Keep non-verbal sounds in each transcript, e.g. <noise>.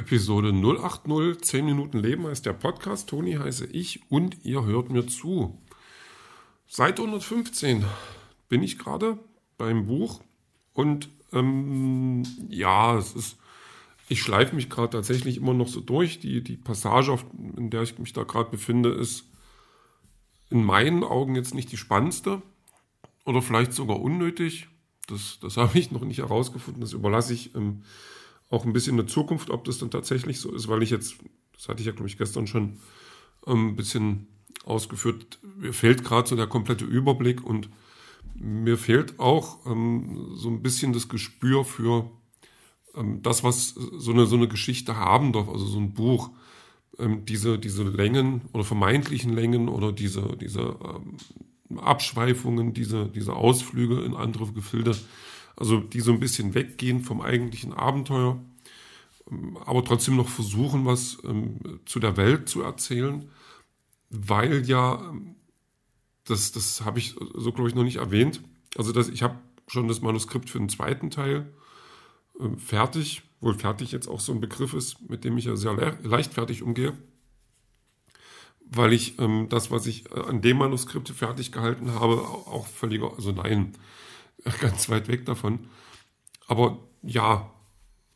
Episode 080, 10 Minuten Leben heißt der Podcast. Toni heiße ich und ihr hört mir zu. Seit 115 bin ich gerade beim Buch und ähm, ja, es ist, ich schleife mich gerade tatsächlich immer noch so durch. Die, die Passage, in der ich mich da gerade befinde, ist in meinen Augen jetzt nicht die spannendste oder vielleicht sogar unnötig. Das, das <laughs> habe ich noch nicht herausgefunden. Das überlasse ich ähm, auch ein bisschen in der Zukunft, ob das dann tatsächlich so ist, weil ich jetzt, das hatte ich ja, glaube ich, gestern schon ähm, ein bisschen ausgeführt, mir fehlt gerade so der komplette Überblick und mir fehlt auch ähm, so ein bisschen das Gespür für ähm, das, was so eine, so eine Geschichte haben darf, also so ein Buch, ähm, diese, diese Längen oder vermeintlichen Längen oder diese, diese ähm, Abschweifungen, diese, diese Ausflüge in andere Gefilde, also die so ein bisschen weggehen vom eigentlichen Abenteuer, ähm, aber trotzdem noch versuchen, was ähm, zu der Welt zu erzählen, weil ja, ähm, das, das habe ich so, glaube ich, noch nicht erwähnt. Also das, ich habe schon das Manuskript für den zweiten Teil äh, fertig, wohl fertig jetzt auch so ein Begriff ist, mit dem ich ja sehr le leichtfertig umgehe, weil ich ähm, das, was ich äh, an dem Manuskript fertig gehalten habe, auch völlig, also nein, <laughs> ganz weit weg davon. Aber ja,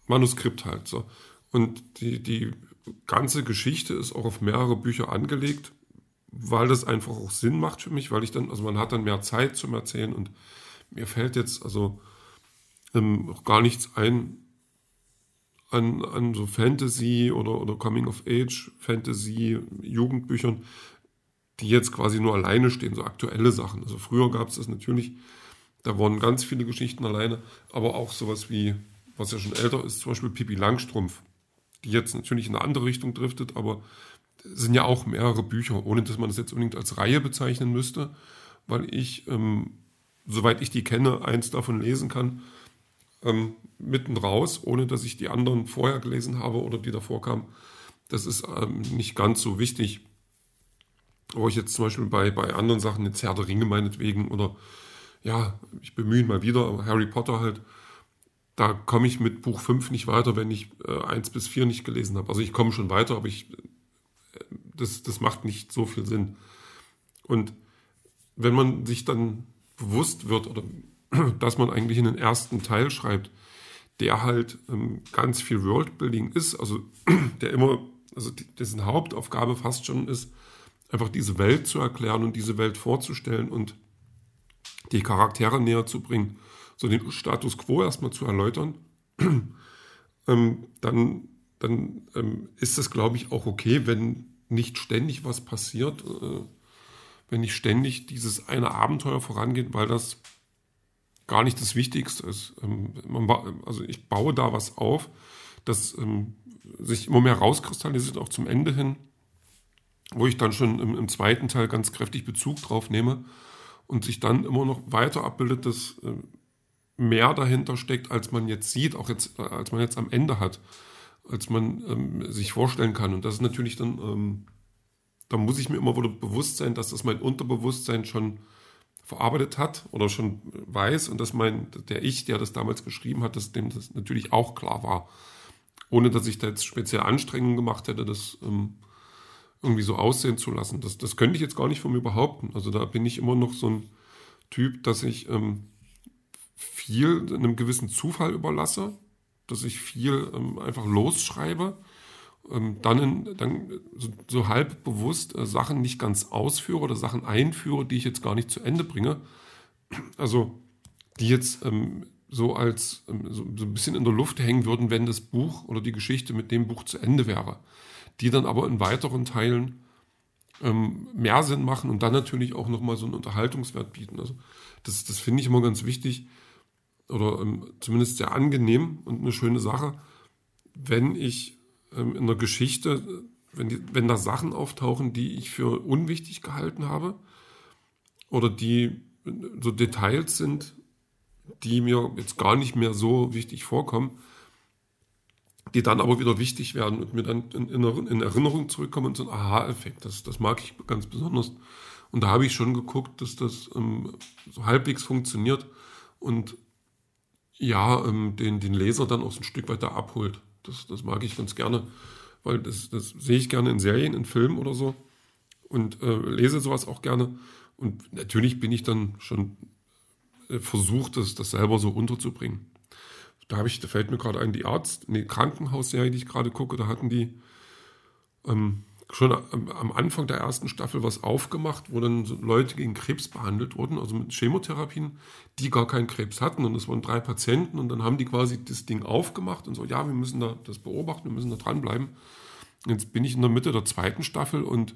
Manuskript halt so. Und die, die ganze Geschichte ist auch auf mehrere Bücher angelegt, weil das einfach auch Sinn macht für mich, weil ich dann, also man hat dann mehr Zeit zum Erzählen und mir fällt jetzt also ähm, gar nichts ein an, an so Fantasy oder, oder Coming of Age Fantasy Jugendbüchern, die jetzt quasi nur alleine stehen, so aktuelle Sachen. Also früher gab es das natürlich da wurden ganz viele Geschichten alleine, aber auch sowas wie, was ja schon älter ist, zum Beispiel Pippi Langstrumpf, die jetzt natürlich in eine andere Richtung driftet, aber es sind ja auch mehrere Bücher, ohne dass man das jetzt unbedingt als Reihe bezeichnen müsste, weil ich, ähm, soweit ich die kenne, eins davon lesen kann, ähm, mitten raus, ohne dass ich die anderen vorher gelesen habe oder die davor kamen. Das ist ähm, nicht ganz so wichtig. Wo ich jetzt zum Beispiel bei, bei anderen Sachen, jetzt Herr der Ringe meinetwegen oder ja, ich bemühe ihn mal wieder, Harry Potter halt, da komme ich mit Buch 5 nicht weiter, wenn ich äh, 1 bis 4 nicht gelesen habe. Also ich komme schon weiter, aber ich, äh, das, das macht nicht so viel Sinn. Und wenn man sich dann bewusst wird, oder <clears throat> dass man eigentlich in den ersten Teil schreibt, der halt ähm, ganz viel Worldbuilding ist, also <clears throat> der immer, also dessen Hauptaufgabe fast schon ist, einfach diese Welt zu erklären und diese Welt vorzustellen und die Charaktere näher zu bringen, so den Status quo erstmal zu erläutern, <clears throat> ähm, dann, dann ähm, ist es, glaube ich, auch okay, wenn nicht ständig was passiert, äh, wenn nicht ständig dieses eine Abenteuer vorangeht, weil das gar nicht das Wichtigste ist. Ähm, man, also ich baue da was auf, das ähm, sich immer mehr rauskristallisiert, auch zum Ende hin, wo ich dann schon im, im zweiten Teil ganz kräftig Bezug drauf nehme und sich dann immer noch weiter abbildet, dass äh, mehr dahinter steckt, als man jetzt sieht, auch jetzt, äh, als man jetzt am Ende hat, als man ähm, sich vorstellen kann. Und das ist natürlich dann, ähm, da muss ich mir immer wieder bewusst sein, dass das mein Unterbewusstsein schon verarbeitet hat oder schon weiß und dass mein, der Ich, der das damals geschrieben hat, dass dem das natürlich auch klar war. Ohne dass ich da jetzt speziell Anstrengungen gemacht hätte, das ähm, irgendwie so aussehen zu lassen. Das, das könnte ich jetzt gar nicht von mir behaupten. Also da bin ich immer noch so ein Typ, dass ich ähm, viel einem gewissen Zufall überlasse, dass ich viel ähm, einfach losschreibe, ähm, dann, in, dann so, so, halb bewusst äh, Sachen nicht ganz ausführe oder Sachen einführe, die ich jetzt gar nicht zu Ende bringe. Also die jetzt ähm, so als ähm, so, so ein bisschen in der Luft hängen würden, wenn das Buch oder die Geschichte mit dem Buch zu Ende wäre die dann aber in weiteren Teilen ähm, mehr Sinn machen und dann natürlich auch nochmal so einen Unterhaltungswert bieten. Also das, das finde ich immer ganz wichtig oder ähm, zumindest sehr angenehm und eine schöne Sache, wenn ich ähm, in der Geschichte, wenn, die, wenn da Sachen auftauchen, die ich für unwichtig gehalten habe oder die so Details sind, die mir jetzt gar nicht mehr so wichtig vorkommen, die dann aber wieder wichtig werden und mir dann in, in Erinnerung zurückkommen und so ein Aha-Effekt. Das, das mag ich ganz besonders. Und da habe ich schon geguckt, dass das ähm, so halbwegs funktioniert und ja, ähm, den, den Leser dann auch so ein Stück weiter abholt. Das, das mag ich ganz gerne, weil das, das sehe ich gerne in Serien, in Filmen oder so und äh, lese sowas auch gerne. Und natürlich bin ich dann schon äh, versucht, das, das selber so unterzubringen. Da habe ich, da fällt mir gerade ein, die Arzt, eine Krankenhausserie, die ich gerade gucke, da hatten die ähm, schon am, Anfang der ersten Staffel was aufgemacht, wo dann so Leute gegen Krebs behandelt wurden, also mit Chemotherapien, die gar keinen Krebs hatten. Und es waren drei Patienten und dann haben die quasi das Ding aufgemacht und so, ja, wir müssen da das beobachten, wir müssen da dranbleiben. Jetzt bin ich in der Mitte der zweiten Staffel und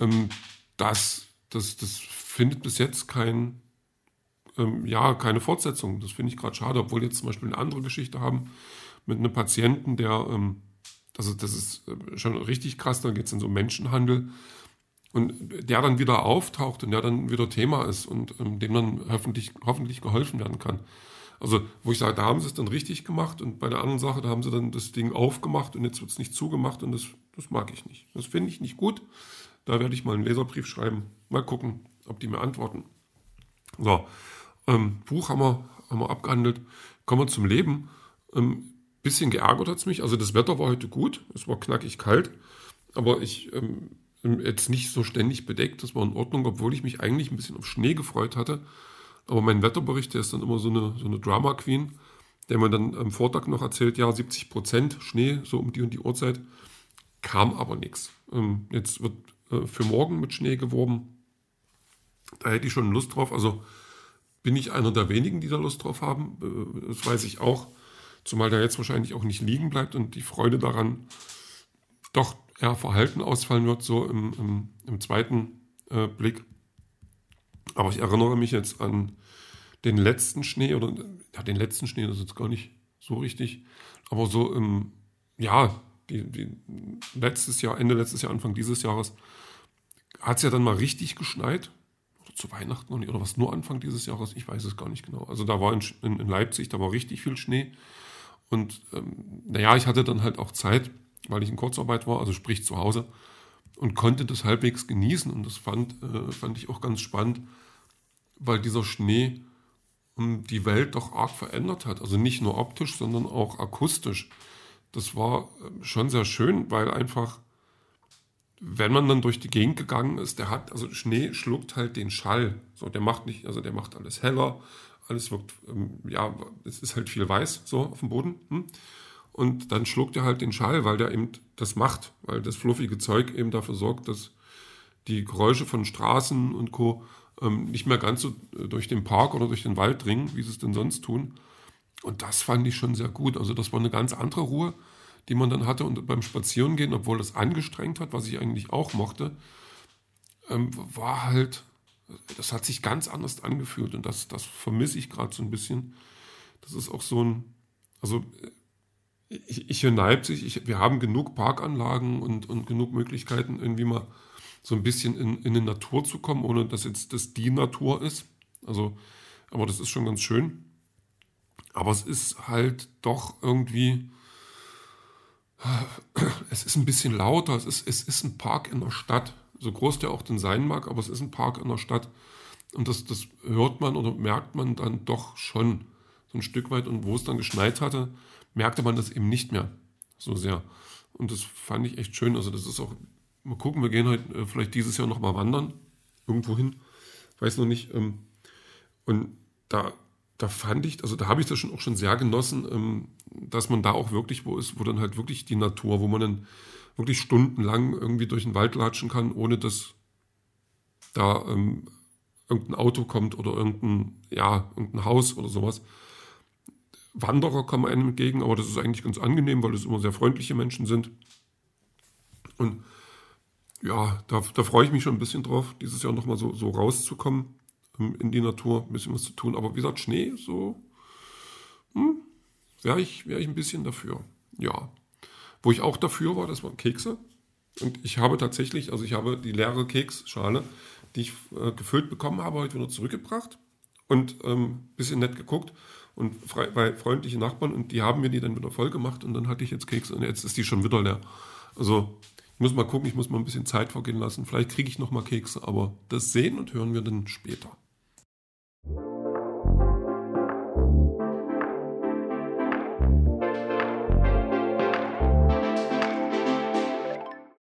ähm, das, das, das findet bis jetzt kein, ähm, ja, keine Fortsetzung. Das finde ich gerade schade, obwohl wir jetzt zum Beispiel eine andere Geschichte haben mit einem Patienten, der, ähm, also das ist äh, schon richtig krass, da geht es in so Menschenhandel und der dann wieder auftaucht und der dann wieder Thema ist und ähm, dem dann hoffentlich, hoffentlich geholfen werden kann. Also, wo ich sage, da haben sie es dann richtig gemacht und bei der anderen Sache, da haben sie dann das Ding aufgemacht und jetzt wird es nicht zugemacht und das, das mag ich nicht. Das finde ich nicht gut. Da werde ich mal einen Leserbrief schreiben. Mal gucken, ob die mir antworten. So, ähm, Buch haben wir, haben wir abgehandelt. Kommen wir zum Leben. Ähm, bisschen geärgert hat es mich. Also das Wetter war heute gut. Es war knackig kalt. Aber ich ähm, jetzt nicht so ständig bedeckt. Das war in Ordnung, obwohl ich mich eigentlich ein bisschen auf Schnee gefreut hatte. Aber mein Wetterbericht, der ist dann immer so eine, so eine Drama Queen, der mir dann am Vortag noch erzählt, ja, 70 Prozent Schnee, so um die und die Uhrzeit. Kam aber nichts. Ähm, jetzt wird äh, für morgen mit Schnee geworben. Da hätte ich schon Lust drauf. Also bin ich einer der wenigen, die da Lust drauf haben. Äh, das weiß ich auch. Zumal der jetzt wahrscheinlich auch nicht liegen bleibt und die Freude daran doch eher verhalten ausfallen wird, so im, im, im zweiten äh, Blick. Aber ich erinnere mich jetzt an den letzten Schnee, oder ja, den letzten Schnee, das ist jetzt gar nicht so richtig, aber so im, ja, die, die, letztes Jahr, Ende letztes Jahr, Anfang dieses Jahres, hat es ja dann mal richtig geschneit. Zu Weihnachten noch nicht, oder was nur Anfang dieses Jahres, ich weiß es gar nicht genau. Also da war in, in, in Leipzig, da war richtig viel Schnee. Und ähm, naja, ich hatte dann halt auch Zeit, weil ich in Kurzarbeit war, also sprich zu Hause, und konnte das halbwegs genießen. Und das fand, äh, fand ich auch ganz spannend, weil dieser Schnee die Welt doch arg verändert hat. Also nicht nur optisch, sondern auch akustisch. Das war ähm, schon sehr schön, weil einfach wenn man dann durch die Gegend gegangen ist, der hat, also Schnee schluckt halt den Schall. So, der macht nicht, also der macht alles heller, alles wirkt, ähm, ja, es ist halt viel weiß so auf dem Boden. Hm? Und dann schluckt er halt den Schall, weil der eben das macht, weil das fluffige Zeug eben dafür sorgt, dass die Geräusche von Straßen und Co. Ähm, nicht mehr ganz so äh, durch den Park oder durch den Wald dringen, wie sie es denn sonst tun. Und das fand ich schon sehr gut. Also das war eine ganz andere Ruhe die man dann hatte und beim Spazierengehen, obwohl das angestrengt hat, was ich eigentlich auch mochte, ähm, war halt, das hat sich ganz anders angefühlt und das, das vermisse ich gerade so ein bisschen. Das ist auch so ein, also ich, ich in Leipzig, ich, wir haben genug Parkanlagen und, und genug Möglichkeiten, irgendwie mal so ein bisschen in, in die Natur zu kommen, ohne dass jetzt das die Natur ist. Also, aber das ist schon ganz schön. Aber es ist halt doch irgendwie, es ist ein bisschen lauter, es ist, es ist ein Park in der Stadt, so groß der auch denn sein mag, aber es ist ein Park in der Stadt. Und das, das hört man oder merkt man dann doch schon so ein Stück weit. Und wo es dann geschneit hatte, merkte man das eben nicht mehr so sehr. Und das fand ich echt schön. Also das ist auch, mal gucken, wir gehen halt äh, vielleicht dieses Jahr nochmal wandern, irgendwo hin, weiß noch nicht. Ähm, und da da fand ich, also da habe ich das schon auch schon sehr genossen, ähm, dass man da auch wirklich wo ist, wo dann halt wirklich die Natur, wo man dann wirklich stundenlang irgendwie durch den Wald latschen kann, ohne dass da ähm, irgendein Auto kommt oder irgendein, ja, irgendein Haus oder sowas. Wanderer kommen einem entgegen, aber das ist eigentlich ganz angenehm, weil es immer sehr freundliche Menschen sind. Und ja, da, da freue ich mich schon ein bisschen drauf, dieses Jahr nochmal so, so rauszukommen in die Natur, ein bisschen was zu tun. Aber wie gesagt, Schnee, so hm, wäre ich, wär ich ein bisschen dafür. Ja. Wo ich auch dafür war, das waren Kekse. Und ich habe tatsächlich, also ich habe die leere Keksschale, die ich äh, gefüllt bekommen habe, heute wieder zurückgebracht und ein ähm, bisschen nett geguckt und frei, bei freundlichen Nachbarn und die haben mir die dann wieder voll gemacht und dann hatte ich jetzt Kekse und jetzt ist die schon wieder leer. Also ich muss mal gucken, ich muss mal ein bisschen Zeit vergehen lassen. Vielleicht kriege ich noch mal Kekse, aber das sehen und hören wir dann später.